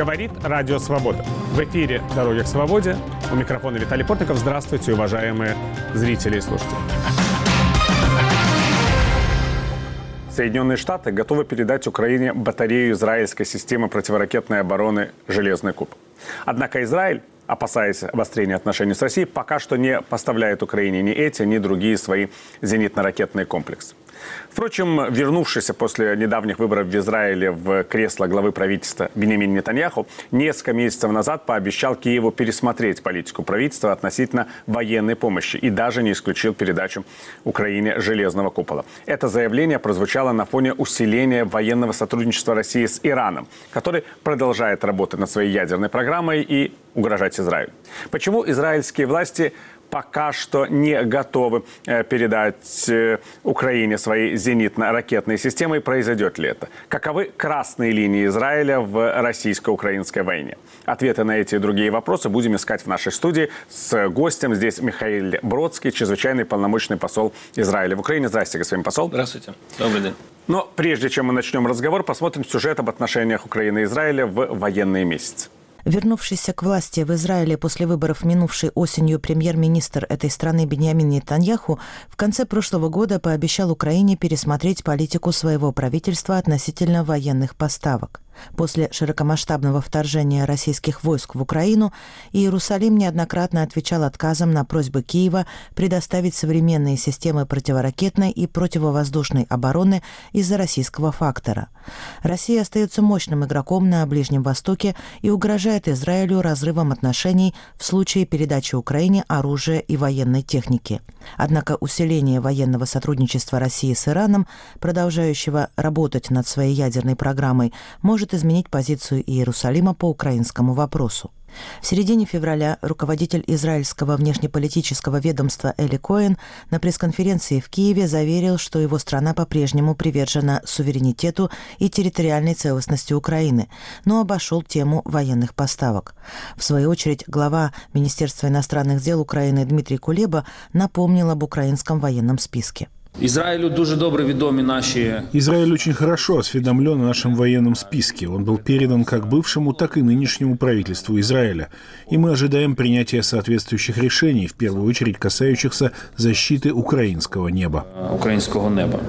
Говорит Радио Свобода. В эфире «Дороги к свободе». У микрофона Виталий Портников. Здравствуйте, уважаемые зрители и слушатели. Соединенные Штаты готовы передать Украине батарею израильской системы противоракетной обороны «Железный куб». Однако Израиль опасаясь обострения отношений с Россией, пока что не поставляет Украине ни эти, ни другие свои зенитно-ракетные комплексы. Впрочем, вернувшийся после недавних выборов в Израиле в кресло главы правительства Бенемин Нетаньяху несколько месяцев назад пообещал Киеву пересмотреть политику правительства относительно военной помощи и даже не исключил передачу Украине железного купола. Это заявление прозвучало на фоне усиления военного сотрудничества России с Ираном, который продолжает работать над своей ядерной программой и угрожать Израилю. Почему израильские власти пока что не готовы э, передать э, Украине свои зенитно-ракетные системы. И произойдет ли это? Каковы красные линии Израиля в российско-украинской войне? Ответы на эти и другие вопросы будем искать в нашей студии с гостем. Здесь Михаил Бродский, чрезвычайный полномочный посол Израиля в Украине. Здравствуйте, господин посол. Здравствуйте. Добрый день. Но прежде чем мы начнем разговор, посмотрим сюжет об отношениях Украины и Израиля в военные месяцы. Вернувшийся к власти в Израиле после выборов минувшей осенью премьер-министр этой страны Беньямин Нетаньяху в конце прошлого года пообещал Украине пересмотреть политику своего правительства относительно военных поставок. После широкомасштабного вторжения российских войск в Украину Иерусалим неоднократно отвечал отказом на просьбы Киева предоставить современные системы противоракетной и противовоздушной обороны из-за российского фактора. Россия остается мощным игроком на Ближнем Востоке и угрожает Израилю разрывом отношений в случае передачи Украине оружия и военной техники. Однако усиление военного сотрудничества России с Ираном, продолжающего работать над своей ядерной программой, может может изменить позицию Иерусалима по украинскому вопросу. В середине февраля руководитель израильского внешнеполитического ведомства Эли Коэн на пресс-конференции в Киеве заверил, что его страна по-прежнему привержена суверенитету и территориальной целостности Украины, но обошел тему военных поставок. В свою очередь, глава Министерства иностранных дел Украины Дмитрий Кулеба напомнил об украинском военном списке. Израилю дуже добре відомі наші Израиль очень хорошо осведомлен о нашем военном списке. Он был передан как бывшему, так и нынешнему правительству Израиля. И мы ожидаем принятия соответствующих решений, в первую очередь касающихся защиты украинского неба. Украинского неба.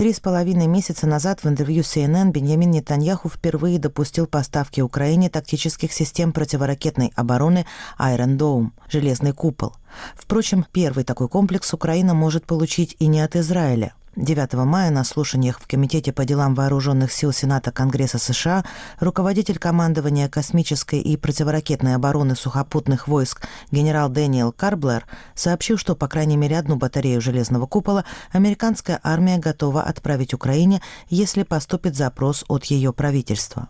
Три с половиной месяца назад в интервью CNN Беньямин Нетаньяху впервые допустил поставки Украине тактических систем противоракетной обороны Iron Dome – «Железный купол». Впрочем, первый такой комплекс Украина может получить и не от Израиля. 9 мая на слушаниях в Комитете по делам вооруженных сил Сената Конгресса США руководитель командования космической и противоракетной обороны сухопутных войск генерал Дэниел Карблер сообщил, что по крайней мере одну батарею железного купола американская армия готова отправить Украине, если поступит запрос от ее правительства.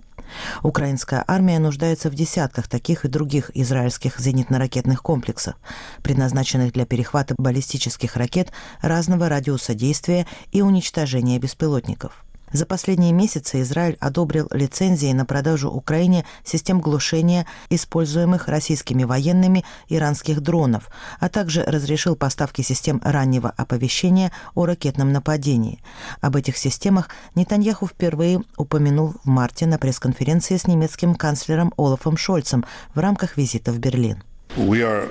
Украинская армия нуждается в десятках таких и других израильских зенитно-ракетных комплексов, предназначенных для перехвата баллистических ракет разного радиуса действия и уничтожения беспилотников. За последние месяцы Израиль одобрил лицензии на продажу Украине систем глушения, используемых российскими военными иранских дронов, а также разрешил поставки систем раннего оповещения о ракетном нападении. Об этих системах Нетаньяху впервые упомянул в марте на пресс-конференции с немецким канцлером Олафом Шольцем в рамках визита в Берлин. Uh,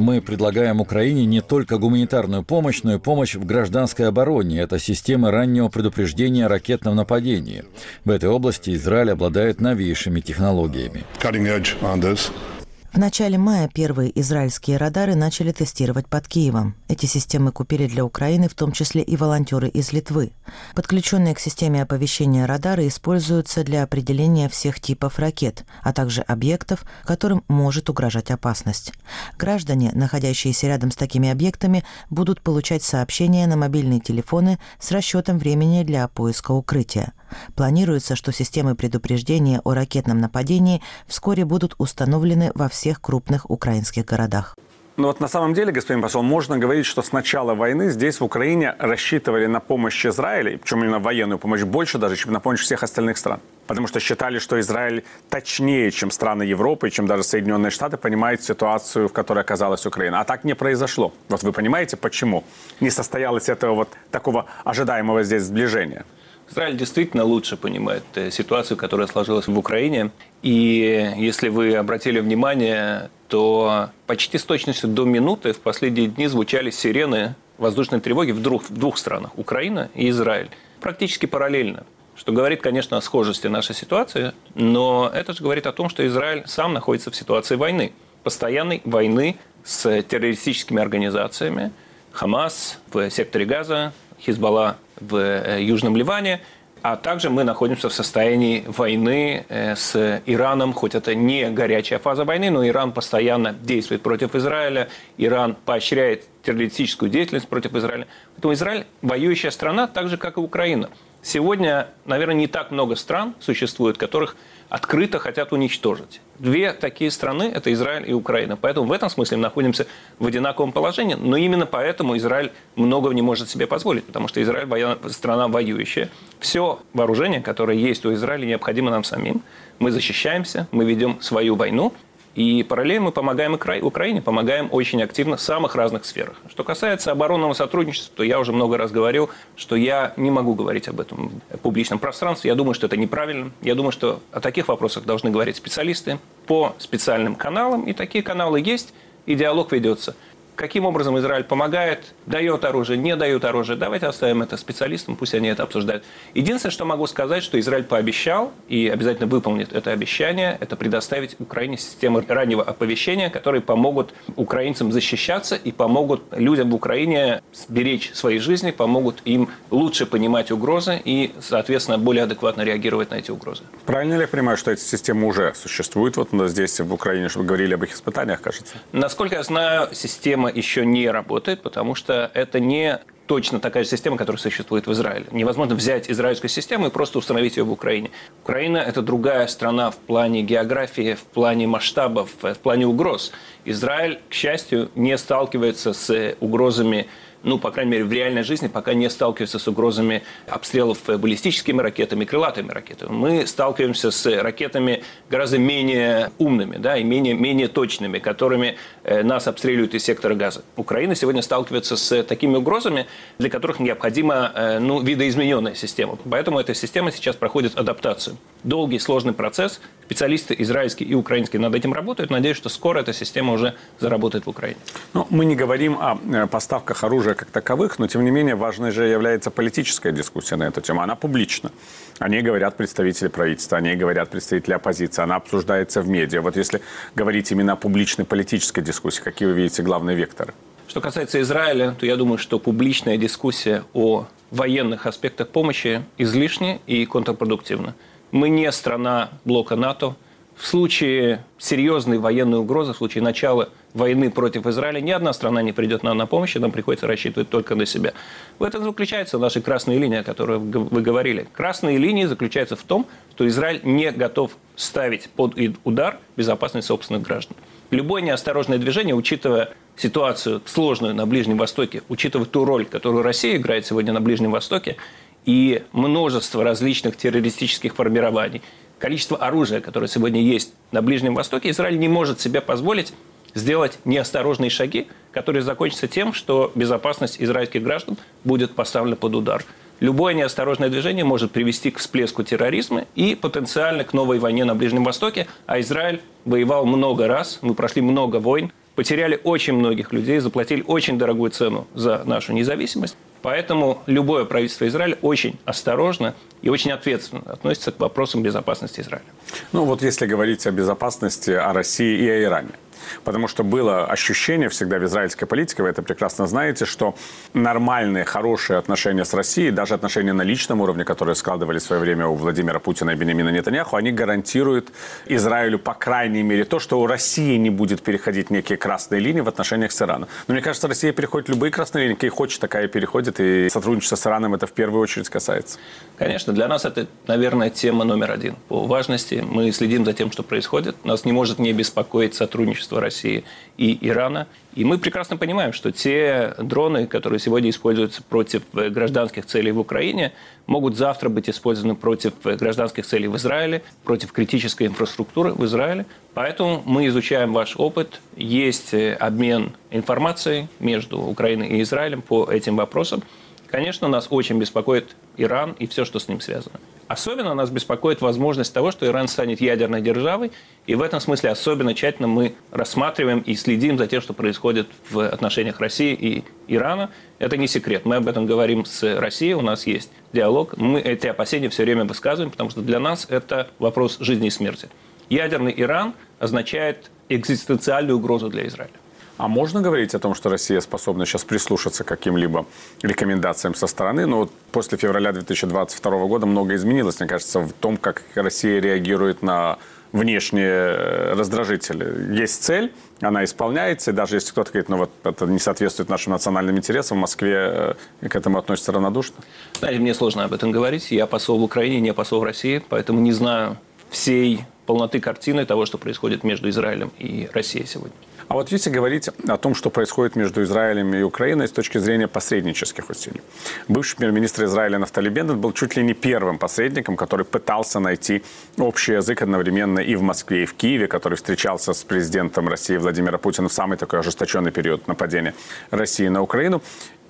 Мы предлагаем Украине не только гуманитарную помощь, но и помощь в гражданской обороне. Это система раннего предупреждения о ракетном нападении. В этой области Израиль обладает новейшими технологиями. В начале мая первые израильские радары начали тестировать под Киевом. Эти системы купили для Украины в том числе и волонтеры из Литвы. Подключенные к системе оповещения радары используются для определения всех типов ракет, а также объектов, которым может угрожать опасность. Граждане, находящиеся рядом с такими объектами, будут получать сообщения на мобильные телефоны с расчетом времени для поиска укрытия. Планируется, что системы предупреждения о ракетном нападении вскоре будут установлены во всех крупных украинских городах. Но вот на самом деле, господин посол, можно говорить, что с начала войны здесь, в Украине, рассчитывали на помощь Израиля, причем именно военную помощь, больше даже, чем на помощь всех остальных стран. Потому что считали, что Израиль точнее, чем страны Европы, чем даже Соединенные Штаты, понимает ситуацию, в которой оказалась Украина. А так не произошло. Вот вы понимаете, почему не состоялось этого вот такого ожидаемого здесь сближения? Израиль действительно лучше понимает э, ситуацию, которая сложилась в Украине. И если вы обратили внимание, то почти с точностью до минуты в последние дни звучали сирены воздушной тревоги в двух, в двух странах – Украина и Израиль. Практически параллельно. Что говорит, конечно, о схожести нашей ситуации, но это же говорит о том, что Израиль сам находится в ситуации войны. Постоянной войны с террористическими организациями. Хамас в секторе Газа, Хизбалла в э, Южном Ливане – а также мы находимся в состоянии войны э, с Ираном, хоть это не горячая фаза войны, но Иран постоянно действует против Израиля, Иран поощряет террористическую деятельность против Израиля. Поэтому Израиль воюющая страна, так же, как и Украина. Сегодня, наверное, не так много стран существует, которых открыто хотят уничтожить. Две такие страны – это Израиль и Украина. Поэтому в этом смысле мы находимся в одинаковом положении. Но именно поэтому Израиль многого не может себе позволить, потому что Израиль – страна воюющая. Все вооружение, которое есть у Израиля, необходимо нам самим. Мы защищаемся, мы ведем свою войну, и параллельно мы помогаем Украине, помогаем очень активно в самых разных сферах. Что касается оборонного сотрудничества, то я уже много раз говорил, что я не могу говорить об этом в публичном пространстве. Я думаю, что это неправильно. Я думаю, что о таких вопросах должны говорить специалисты по специальным каналам. И такие каналы есть, и диалог ведется. Каким образом Израиль помогает, дает оружие, не дает оружие. Давайте оставим это специалистам, пусть они это обсуждают. Единственное, что могу сказать, что Израиль пообещал и обязательно выполнит это обещание, это предоставить Украине системы раннего оповещения, которые помогут украинцам защищаться и помогут людям в Украине сберечь свои жизни, помогут им лучше понимать угрозы и, соответственно, более адекватно реагировать на эти угрозы. Правильно ли я понимаю, что эти системы уже существуют вот здесь, в Украине, чтобы говорили об их испытаниях, кажется? Насколько я знаю, система система еще не работает, потому что это не точно такая же система, которая существует в Израиле. Невозможно взять израильскую систему и просто установить ее в Украине. Украина – это другая страна в плане географии, в плане масштабов, в плане угроз. Израиль, к счастью, не сталкивается с угрозами ну, по крайней мере, в реальной жизни пока не сталкиваются с угрозами обстрелов баллистическими ракетами, крылатыми ракетами. Мы сталкиваемся с ракетами гораздо менее умными да, и менее, менее точными, которыми э, нас обстреливают из сектора газа. Украина сегодня сталкивается с такими угрозами, для которых необходима э, ну, видоизмененная система. Поэтому эта система сейчас проходит адаптацию. Долгий, сложный процесс. Специалисты израильские и украинские над этим работают. Надеюсь, что скоро эта система уже заработает в Украине. Ну, мы не говорим о э, поставках оружия оружия как таковых, но тем не менее важной же является политическая дискуссия на эту тему. Она публична. О ней говорят представители правительства, о ней говорят представители оппозиции, она обсуждается в медиа. Вот если говорить именно о публичной политической дискуссии, какие вы видите главные векторы? Что касается Израиля, то я думаю, что публичная дискуссия о военных аспектах помощи излишне и контрпродуктивна. Мы не страна блока НАТО. В случае серьезной военной угрозы, в случае начала войны против Израиля ни одна страна не придет нам на помощь, и нам приходится рассчитывать только на себя. В этом заключается наша красная линия, о которой вы говорили. Красные линии заключаются в том, что Израиль не готов ставить под удар безопасность собственных граждан. Любое неосторожное движение, учитывая ситуацию сложную на Ближнем Востоке, учитывая ту роль, которую Россия играет сегодня на Ближнем Востоке, и множество различных террористических формирований, количество оружия, которое сегодня есть на Ближнем Востоке, Израиль не может себе позволить сделать неосторожные шаги, которые закончатся тем, что безопасность израильских граждан будет поставлена под удар. Любое неосторожное движение может привести к всплеску терроризма и потенциально к новой войне на Ближнем Востоке. А Израиль воевал много раз, мы прошли много войн, потеряли очень многих людей, заплатили очень дорогую цену за нашу независимость. Поэтому любое правительство Израиля очень осторожно и очень ответственно относится к вопросам безопасности Израиля. Ну вот если говорить о безопасности, о России и о Иране. Потому что было ощущение всегда в израильской политике, вы это прекрасно знаете, что нормальные, хорошие отношения с Россией, даже отношения на личном уровне, которые складывались в свое время у Владимира Путина и Бенемина Нетаньяху, они гарантируют Израилю, по крайней мере, то, что у России не будет переходить некие красные линии в отношениях с Ираном. Но мне кажется, Россия переходит любые красные линии, какие хочет, такая и переходит, и сотрудничество с Ираном это в первую очередь касается. Конечно, для нас это, наверное, тема номер один по важности. Мы следим за тем, что происходит. Нас не может не беспокоить сотрудничество России и Ирана. И мы прекрасно понимаем, что те дроны, которые сегодня используются против э, гражданских целей в Украине, могут завтра быть использованы против э, гражданских целей в Израиле, против критической инфраструктуры в Израиле. Поэтому мы изучаем ваш опыт. Есть э, обмен информацией между Украиной и Израилем по этим вопросам. Конечно, нас очень беспокоит Иран и все, что с ним связано. Особенно нас беспокоит возможность того, что Иран станет ядерной державой, и в этом смысле особенно тщательно мы рассматриваем и следим за тем, что происходит в отношениях России и Ирана. Это не секрет. Мы об этом говорим с Россией, у нас есть диалог. Мы эти опасения все время высказываем, потому что для нас это вопрос жизни и смерти. Ядерный Иран означает экзистенциальную угрозу для Израиля. А можно говорить о том, что Россия способна сейчас прислушаться к каким-либо рекомендациям со стороны? Но вот после февраля 2022 года многое изменилось, мне кажется, в том, как Россия реагирует на внешние э, раздражители. Есть цель, она исполняется, и даже если кто-то говорит, ну вот это не соответствует нашим национальным интересам, в Москве э, к этому относятся равнодушно? Знаете, мне сложно об этом говорить. Я посол в Украине, не посол в России, поэтому не знаю всей полноты картины того, что происходит между Израилем и Россией сегодня. А вот если говорить о том, что происходит между Израилем и Украиной с точки зрения посреднических усилий. Бывший премьер-министр Израиля Нафтали Беннет был чуть ли не первым посредником, который пытался найти общий язык одновременно и в Москве, и в Киеве, который встречался с президентом России Владимиром Путиным в самый такой ожесточенный период нападения России на Украину.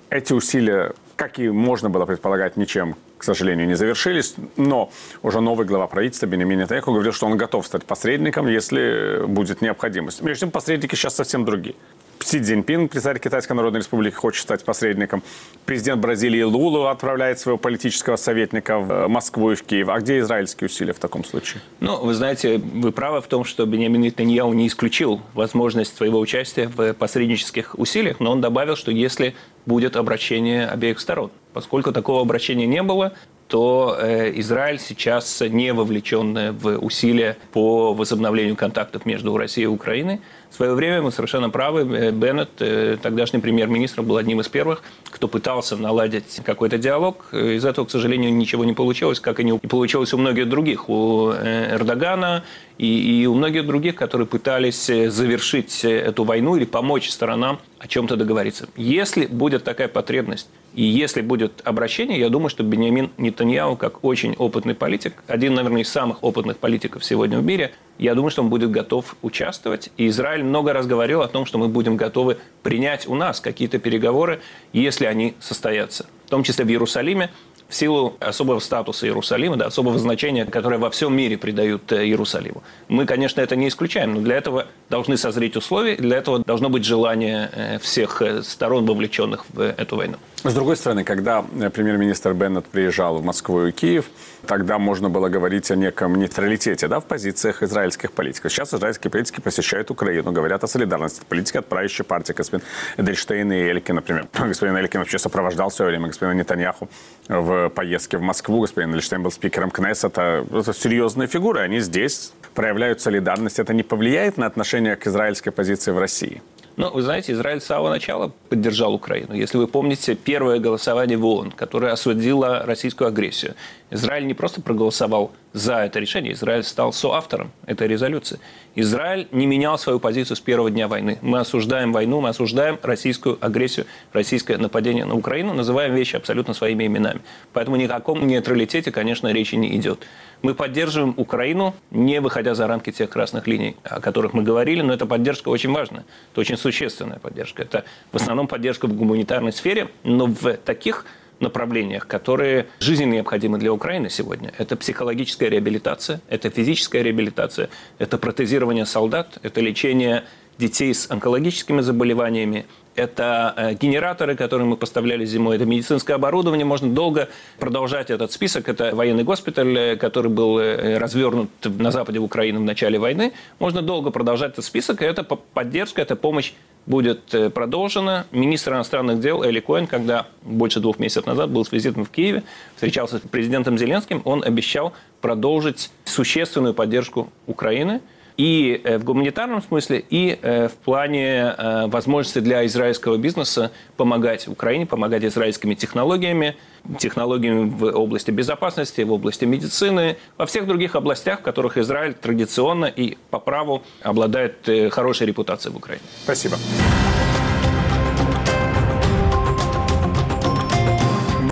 Эти усилия, как и можно было предполагать, ничем к сожалению, не завершились. Но уже новый глава правительства Бенемин Нетаньяху говорил, что он готов стать посредником, если будет необходимость. Между тем, посредники сейчас совсем другие. Си Цзиньпин, председатель Китайской Народной Республики, хочет стать посредником. Президент Бразилии Лулу отправляет своего политического советника в Москву и в Киев. А где израильские усилия в таком случае? Ну, вы знаете, вы правы в том, что Бенjamin Нетаньяу не исключил возможность своего участия в посреднических усилиях, но он добавил, что если будет обращение обеих сторон. Поскольку такого обращения не было, то э, Израиль сейчас не вовлечен в усилия по возобновлению контактов между Россией и Украиной. В свое время мы совершенно правы. Э, Беннет, э, тогдашний премьер-министр, был одним из первых, кто пытался наладить какой-то диалог. Из этого, к сожалению, ничего не получилось, как и не получилось у многих других. У Эрдогана и, и у многих других, которые пытались завершить эту войну или помочь сторонам о чем-то договориться. Если будет такая потребность, и если будет обращение, я думаю, что Бениамин Нетаньяу, как очень опытный политик, один, наверное, из самых опытных политиков сегодня в мире, я думаю, что он будет готов участвовать. И Израиль много раз говорил о том, что мы будем готовы принять у нас какие-то переговоры, если они состоятся. В том числе в Иерусалиме в силу особого статуса Иерусалима, да, особого значения, которое во всем мире придают э, Иерусалиму. Мы, конечно, это не исключаем, но для этого должны созреть условия, для этого должно быть желание э, всех э, сторон, вовлеченных в эту войну. С другой стороны, когда премьер-министр Беннет приезжал в Москву и Киев, тогда можно было говорить о неком нейтралитете да, в позициях израильских политиков. Сейчас израильские политики посещают Украину, говорят о солидарности. Политики, отправяющие партии, господин Эдельштейн и Элькин, например. Господин Элькин вообще сопровождал все время господина Нетаньяху в поездке в Москву. Господин Эдельштейн был спикером Кнессета. Это серьезные фигуры. Они здесь проявляют солидарность. Это не повлияет на отношение к израильской позиции в России? Ну, вы знаете, Израиль с самого начала поддержал Украину. Если вы помните первое голосование в ООН, которое осудило российскую агрессию, Израиль не просто проголосовал за это решение, Израиль стал соавтором этой резолюции. Израиль не менял свою позицию с первого дня войны. Мы осуждаем войну, мы осуждаем российскую агрессию, российское нападение на Украину, называем вещи абсолютно своими именами. Поэтому ни о каком нейтралитете, конечно, речи не идет. Мы поддерживаем Украину, не выходя за рамки тех красных линий, о которых мы говорили, но эта поддержка очень важная. Это очень существенная поддержка. Это в основном поддержка в гуманитарной сфере, но в таких направлениях, которые жизненно необходимы для Украины сегодня. Это психологическая реабилитация, это физическая реабилитация, это протезирование солдат, это лечение детей с онкологическими заболеваниями, это э, генераторы, которые мы поставляли зимой, это медицинское оборудование. Можно долго продолжать этот список. Это военный госпиталь, э, который был э, развернут на западе Украины в начале войны. Можно долго продолжать этот список. Это поддержка, это помощь будет э, продолжена. Министр иностранных дел Эли Коэн, когда больше двух месяцев назад был с визитом в Киеве, встречался с президентом Зеленским, он обещал продолжить существенную поддержку Украины – и э, в гуманитарном смысле, и э, в плане возможности для израильского бизнеса помогать Украине, помогать израильскими технологиями, технологиями в области безопасности, в области медицины, во всех других областях, в которых Израиль традиционно и по праву обладает э, хорошей репутацией в Украине. Спасибо.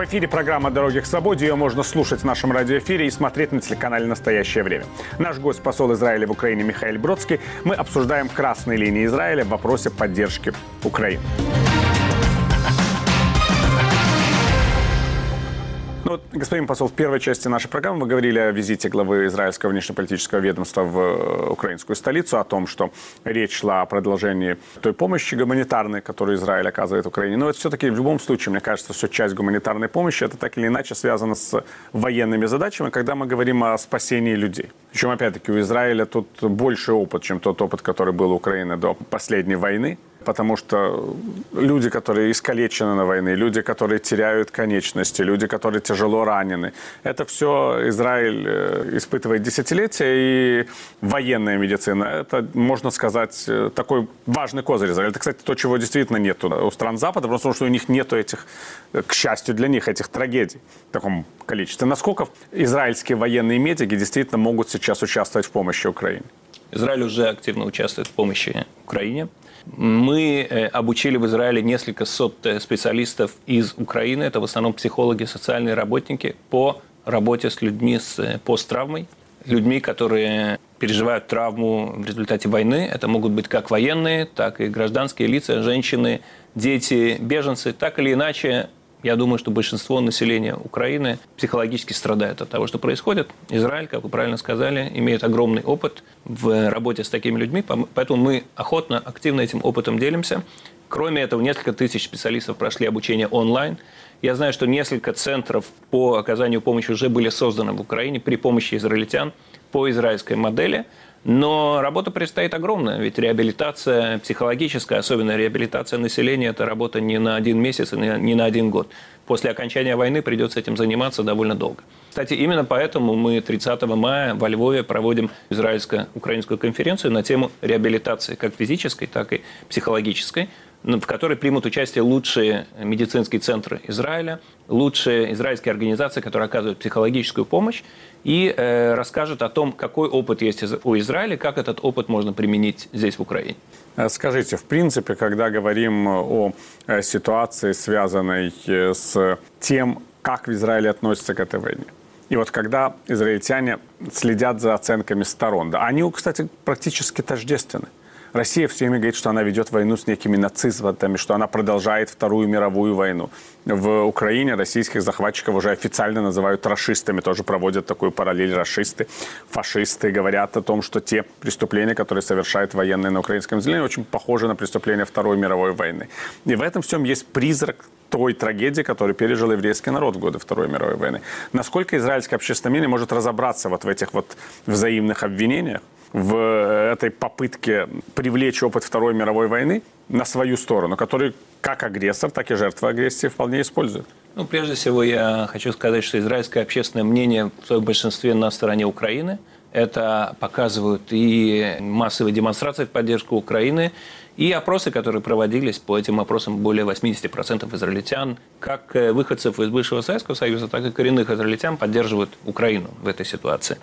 В эфире программа «Дороги к свободе». Ее можно слушать в нашем радиоэфире и смотреть на телеканале «Настоящее время». Наш гость, посол Израиля в Украине Михаил Бродский. Мы обсуждаем красные линии Израиля в вопросе поддержки Украины. Вот, господин посол, в первой части нашей программы вы говорили о визите главы израильского внешнеполитического ведомства в э, украинскую столицу, о том, что речь шла о продолжении той помощи гуманитарной, которую Израиль оказывает Украине. Но это все-таки в любом случае, мне кажется, что часть гуманитарной помощи это так или иначе связано с военными задачами, когда мы говорим о спасении людей. Причем, опять-таки, у Израиля тут больше опыт, чем тот опыт, который был у Украины до последней войны потому что люди, которые искалечены на войне, люди, которые теряют конечности, люди, которые тяжело ранены, это все Израиль э, испытывает десятилетия, и военная медицина, это, можно сказать, э, такой важный козырь Израиля. Это, кстати, то, чего действительно нет у стран Запада, потому что у них нет этих, э, к счастью для них, этих трагедий в таком количестве. Насколько израильские военные медики действительно могут сейчас участвовать в помощи Украине? Израиль уже активно участвует в помощи Украине. Мы э, обучили в Израиле несколько сот э, специалистов из Украины. Это в основном психологи, социальные работники по работе с людьми с э, посттравмой, людьми, которые переживают травму в результате войны. Это могут быть как военные, так и гражданские лица, женщины, дети, беженцы. Так или иначе, я думаю, что большинство населения Украины психологически страдает от того, что происходит. Израиль, как вы правильно сказали, имеет огромный опыт в работе с такими людьми, поэтому мы охотно, активно этим опытом делимся. Кроме этого, несколько тысяч специалистов прошли обучение онлайн. Я знаю, что несколько центров по оказанию помощи уже были созданы в Украине при помощи израильтян по израильской модели – но работа предстоит огромная, ведь реабилитация психологическая, особенно реабилитация населения, это работа не на один месяц и не на один год. После окончания войны придется этим заниматься довольно долго. Кстати, именно поэтому мы 30 мая во Львове проводим израильско-украинскую конференцию на тему реабилитации как физической, так и психологической в которой примут участие лучшие медицинские центры Израиля, лучшие израильские организации, которые оказывают психологическую помощь, и э, расскажут о том, какой опыт есть у Израиля, как этот опыт можно применить здесь, в Украине. Э, скажите, в принципе, когда говорим о э, ситуации, связанной э, с тем, как в Израиле относятся к этой войне, и вот когда израильтяне следят за оценками сторон, да, они, кстати, практически тождественны. Россия все время говорит, что она ведет войну с некими нацистами, что она продолжает Вторую мировую войну. В Украине российских захватчиков уже официально называют расистами, тоже проводят такую параллель расисты, фашисты, говорят о том, что те преступления, которые совершают военные на украинском земле, очень похожи на преступления Второй мировой войны. И в этом всем есть призрак той трагедии, которую пережил еврейский народ в годы Второй мировой войны. Насколько израильское общественное мнение может разобраться вот в этих вот взаимных обвинениях, в этой попытке привлечь опыт Второй мировой войны на свою сторону, который как агрессор, так и жертва агрессии вполне использует. Ну, прежде всего, я хочу сказать, что израильское общественное мнение в своем большинстве на стороне Украины. Это показывают и массовые демонстрации в поддержку Украины, и опросы, которые проводились, по этим опросам более 80% израильтян, как э, выходцев из бывшего Советского Союза, так и коренных израильтян поддерживают Украину в этой ситуации.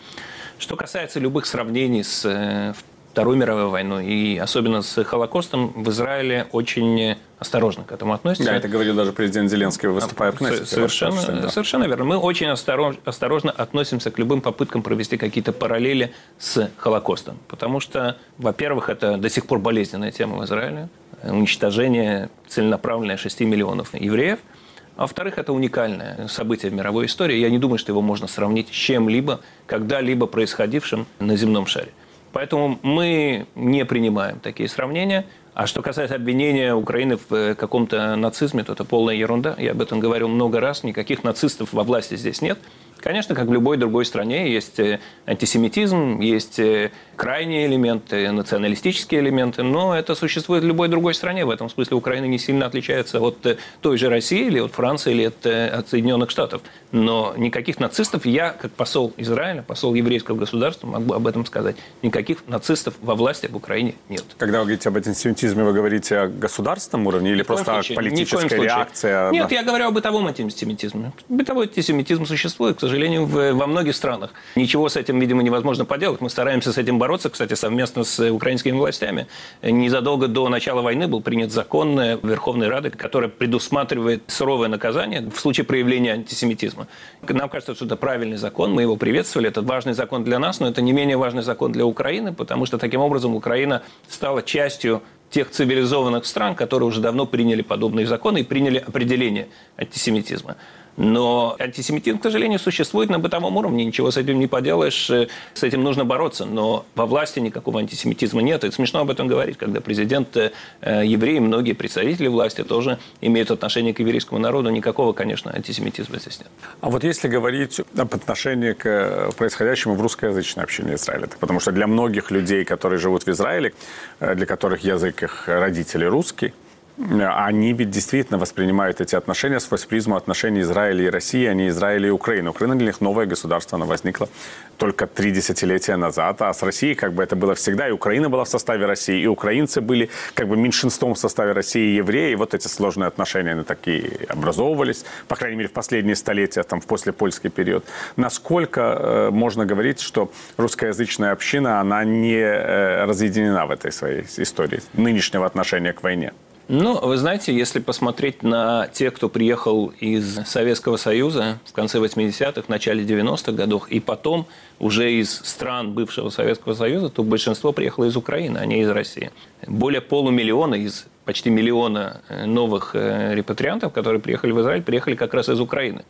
Что касается любых сравнений с э, Второй мировой войной и особенно с Холокостом в Израиле очень осторожно к этому относятся. Да, это говорил даже президент Зеленский, выступая в Кнессете. Совершенно, да. совершенно верно. Мы очень осторожно относимся к любым попыткам провести какие-то параллели с Холокостом. Потому что, во-первых, это до сих пор болезненная тема в Израиле. Уничтожение целенаправленное 6 миллионов евреев – а во-вторых, это уникальное событие в мировой истории. Я не думаю, что его можно сравнить с чем-либо, когда-либо происходившим на земном шаре. Поэтому мы не принимаем такие сравнения. А что касается обвинения Украины в э, каком-то нацизме, то это полная ерунда. Я об этом говорил много раз. Никаких нацистов во власти здесь нет. Конечно, как в любой другой стране, есть э, антисемитизм, есть э, крайние элементы, националистические элементы, но это существует в любой другой стране. В этом смысле Украина не сильно отличается от той же России или от Франции или от, от Соединенных Штатов. Но никаких нацистов я, как посол Израиля, посол еврейского государства, могу об этом сказать. Никаких нацистов во власти в Украине нет. Когда вы говорите об антисемитизме, вы говорите о государственном уровне или просто случае, политическая реакция? Нет, я говорю о бытовом антисемитизме. Бытовой антисемитизм существует, к сожалению, в, во многих странах. Ничего с этим, видимо, невозможно поделать. Мы стараемся с этим бороться, кстати, совместно с украинскими властями. Незадолго до начала войны был принят закон Верховной Рады, который предусматривает суровое наказание в случае проявления антисемитизма. Нам кажется, что это правильный закон, мы его приветствовали. Это важный закон для нас, но это не менее важный закон для Украины, потому что таким образом Украина стала частью тех цивилизованных стран, которые уже давно приняли подобные законы и приняли определение антисемитизма. Но антисемитизм, к сожалению, существует на бытовом уровне, ничего с этим не поделаешь, э, с этим нужно бороться. Но во власти никакого антисемитизма нет. Это смешно об этом говорить, когда президент э, еврей, многие представители власти тоже имеют отношение к еврейскому народу. Никакого, конечно, антисемитизма здесь нет. А вот если говорить об отношении к э, происходящему в русскоязычной общине Израиля, потому что для многих людей, которые живут в Израиле, для которых язык их родителей русский, они ведь действительно воспринимают эти отношения сквозь призму отношений Израиля и России, а не Израиля и Украины. Украина для них новое государство, оно возникло только три десятилетия назад, а с Россией как бы это было всегда, и Украина была в составе России, и украинцы были как бы меньшинством в составе России и евреи, и вот эти сложные отношения, они такие образовывались, по крайней мере, в последние столетия, там, в послепольский период. Насколько э, можно говорить, что русскоязычная община, она не э, разъединена в этой своей истории нынешнего отношения к войне? Ну, вы знаете, если посмотреть на тех, кто приехал из Советского Союза в конце 80-х, в начале 90-х годов, и потом уже из стран бывшего Советского Союза, то большинство приехало из Украины, а не из России. Более полумиллиона из почти миллиона э, новых э, репатриантов, которые приехали в Израиль, приехали как раз из Украины.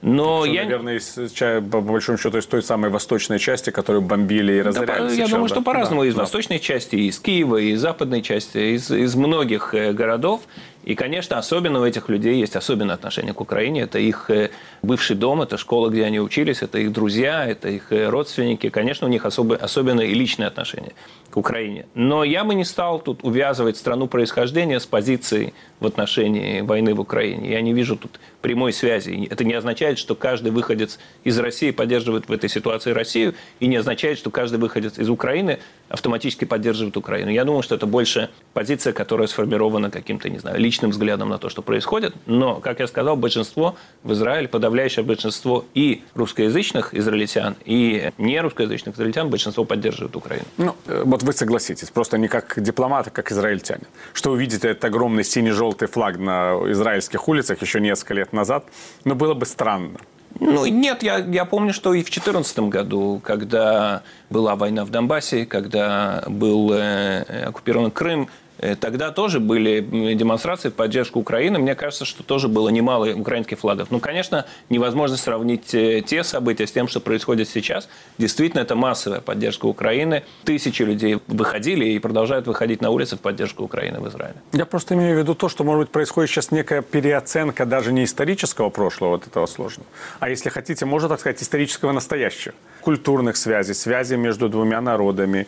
Но что, я... Наверное, из, по большому счету, из той самой восточной части, которую бомбили и разоряли да, сейчас, Я думаю, да? что по-разному. Да, из да. восточной части, из Киева, из западной части, из, из многих э, городов. И, конечно, особенно у этих людей есть особенное отношение к Украине. Это их э, бывший дом, это школа, где они учились, это их друзья, это их э, родственники. Конечно, у них особо, особенное и личное отношение к Украине. Но я бы не стал тут увязывать страну происхождения с позицией в отношении войны в Украине. Я не вижу тут прямой связи. Это не означает, что каждый выходец из России поддерживает в этой ситуации Россию, и не означает, что каждый выходец из Украины автоматически поддерживает Украину. Я думаю, что это больше позиция, которая сформирована каким-то, не знаю, личным взглядом на то, что происходит. Но, как я сказал, большинство в Израиле, подавляющее большинство и русскоязычных израильтян, и не русскоязычных израильтян, большинство поддерживает Украину. Ну, э, вот вы согласитесь, просто не как дипломат, а как израильтянин. Что увидите этот огромный синий-желтый флаг на израильских улицах еще несколько лет назад, но было бы странно. Ну, нет, я, я помню, что и в 2014 году, когда была война в Донбассе, когда был э, оккупирован Крым, тогда тоже были демонстрации в поддержку Украины. Мне кажется, что тоже было немало украинских флагов. Ну, конечно, невозможно сравнить э, те события с тем, что происходит сейчас. Действительно, это массовая поддержка Украины. Тысячи людей выходили и продолжают выходить на улицы в поддержку Украины в Израиле. Я просто имею в виду то, что, может быть, происходит сейчас некая переоценка даже не исторического прошлого вот этого сложного, а, если хотите, можно так сказать, исторического настоящего. Культурных связей, связей между двумя народами,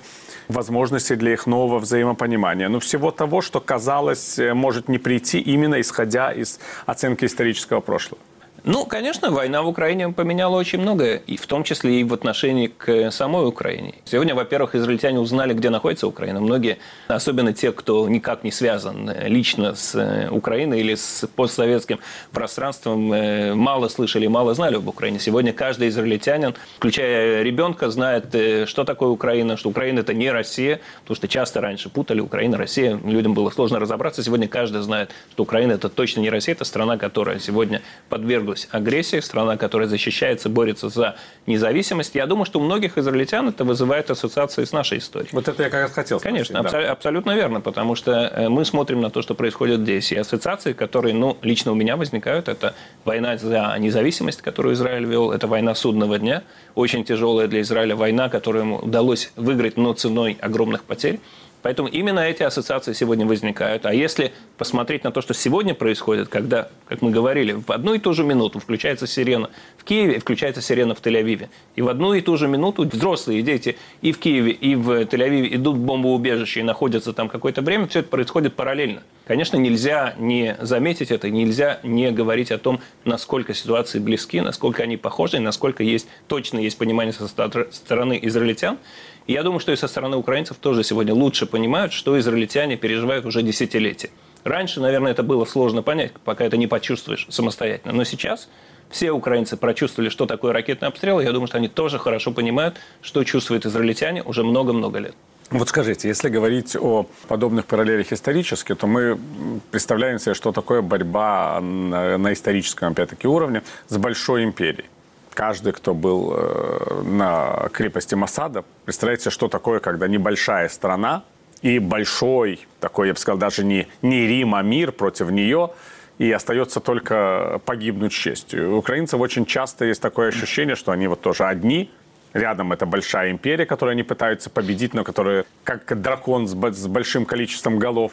возможностей для их нового взаимопонимания. Но все всего того, что казалось э, может не прийти именно исходя из оценки исторического прошлого. Ну, конечно, война в Украине поменяла очень многое, и в том числе и в отношении к самой Украине. Сегодня, во-первых, израильтяне узнали, где находится Украина. Многие, особенно те, кто никак не связан лично с э, Украиной или с постсоветским пространством, э, мало слышали, мало знали об Украине. Сегодня каждый израильтянин, включая ребенка, знает, э, что такое Украина, что Украина – это не Россия, потому что часто раньше путали Украина, Россия, людям было сложно разобраться. Сегодня каждый знает, что Украина – это точно не Россия, это страна, которая сегодня подвергла подверглась агрессии, страна, которая защищается, борется за независимость. Я думаю, что у многих израильтян это вызывает ассоциации с нашей историей. Вот это я как раз хотел спросить. Конечно, да. абсо- абсолютно верно, потому что э, мы смотрим на то, что происходит здесь. И ассоциации, которые, ну, лично у меня возникают, это война за независимость, которую Израиль вел, это война судного дня, очень тяжелая для Израиля война, которую ему удалось выиграть, но ценой огромных потерь. Поэтому именно эти ассоциации сегодня возникают. А если посмотреть на то, что сегодня происходит, когда, как мы говорили, в одну и ту же минуту включается сирена в Киеве и включается сирена в Тель-Авиве. И в одну и ту же минуту взрослые дети и в Киеве, и в Тель-Авиве идут в бомбоубежище и находятся там какое-то время, все это происходит параллельно. Конечно, нельзя не заметить это, нельзя не говорить о том, насколько ситуации близки, насколько они похожи, насколько есть, точно есть понимание со стороны израильтян. Я думаю, что и со стороны украинцев тоже сегодня лучше понимают, что израильтяне переживают уже десятилетия. Раньше, наверное, это было сложно понять, пока это не почувствуешь самостоятельно. Но сейчас все украинцы прочувствовали, что такое ракетный обстрел. Я думаю, что они тоже хорошо понимают, что чувствуют израильтяне уже много-много лет. Вот скажите, если говорить о подобных параллелях исторически, то мы представляем себе, что такое борьба на, на историческом, опять-таки, уровне с большой империей каждый, кто был э, на крепости Масада, представляете, что такое, когда небольшая страна и большой, такой, я бы сказал, даже не, не Рим, а мир против нее, и остается только погибнуть с честью. У украинцев очень часто есть такое ощущение, что они вот тоже одни, Рядом это большая империя, которую они пытаются победить, но которая как дракон с большим количеством голов.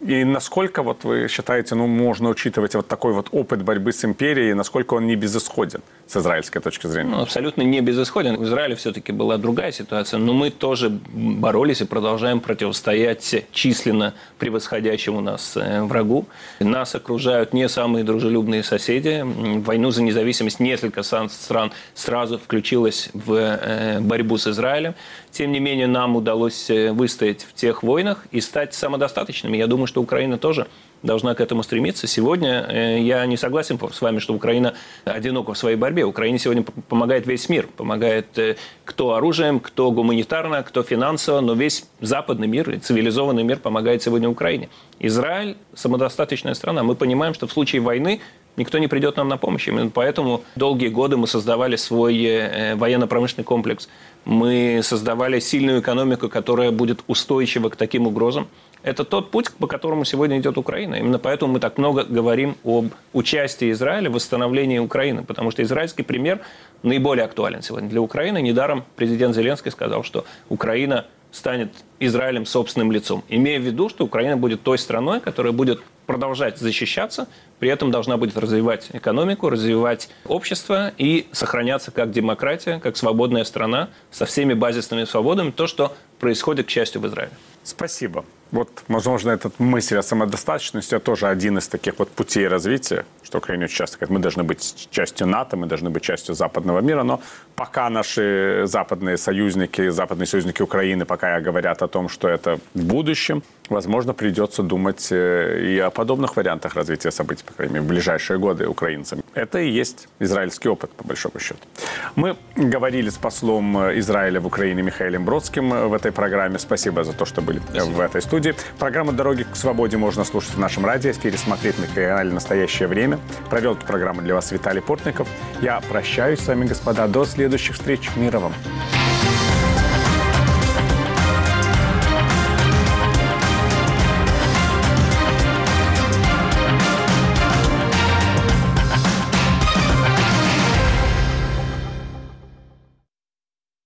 И насколько, вот вы считаете, ну, можно учитывать вот такой вот опыт борьбы с империей, насколько он не безысходен с израильской точки зрения? Ну, абсолютно не безысходен. В Израиле все-таки была другая ситуация, но мы тоже боролись и продолжаем противостоять численно превосходящему нас э, врагу. Нас окружают не самые дружелюбные соседи. В войну за независимость несколько стран сразу включилось в э, борьбу с Израилем. Тем не менее, нам удалось э, выстоять в тех войнах и стать самодостаточными. Я думаю, что Украина тоже должна к этому стремиться. Сегодня э, я не согласен с вами, что Украина одинока в своей борьбе. Украине сегодня помогает весь мир. Помогает э, кто оружием, кто гуманитарно, кто финансово, но весь западный мир, цивилизованный мир помогает сегодня Украине. Израиль – самодостаточная страна. Мы понимаем, что в случае войны никто не придет нам на помощь. Именно поэтому долгие годы мы создавали свой э, военно-промышленный комплекс. Мы создавали сильную экономику, которая будет устойчива к таким угрозам. Это тот путь, по которому сегодня идет Украина. Именно поэтому мы так много говорим об участии Израиля в восстановлении Украины, потому что израильский пример наиболее актуален сегодня для Украины. Недаром президент Зеленский сказал, что Украина станет Израилем собственным лицом, имея в виду, что Украина будет той страной, которая будет продолжать защищаться, при этом должна будет развивать экономику, развивать общество и сохраняться как демократия, как свободная страна со всеми базисными свободами, то, что происходит, к счастью, в Израиле. Спасибо. Вот, возможно, эта мысль о самодостаточности тоже один из таких вот путей развития, что Украина часто говорит, мы должны быть частью НАТО, мы должны быть частью западного мира, но пока наши западные союзники, западные союзники Украины пока говорят о том, что это в будущем, возможно, придется думать э, и о подобных вариантах развития событий, по крайней мере, в ближайшие годы украинцам. Это и есть израильский опыт, по большому счету. Мы говорили с послом Израиля в Украине Михаилом Бродским в этой программе. Спасибо за то, что были Спасибо. в этой студии. Программу «Дороги к свободе» можно слушать в нашем радиоэфире, смотреть на канале «Настоящее время». Провел эту программу для вас Виталий Портников. Я прощаюсь с вами, господа. До следующих встреч. Мира вам!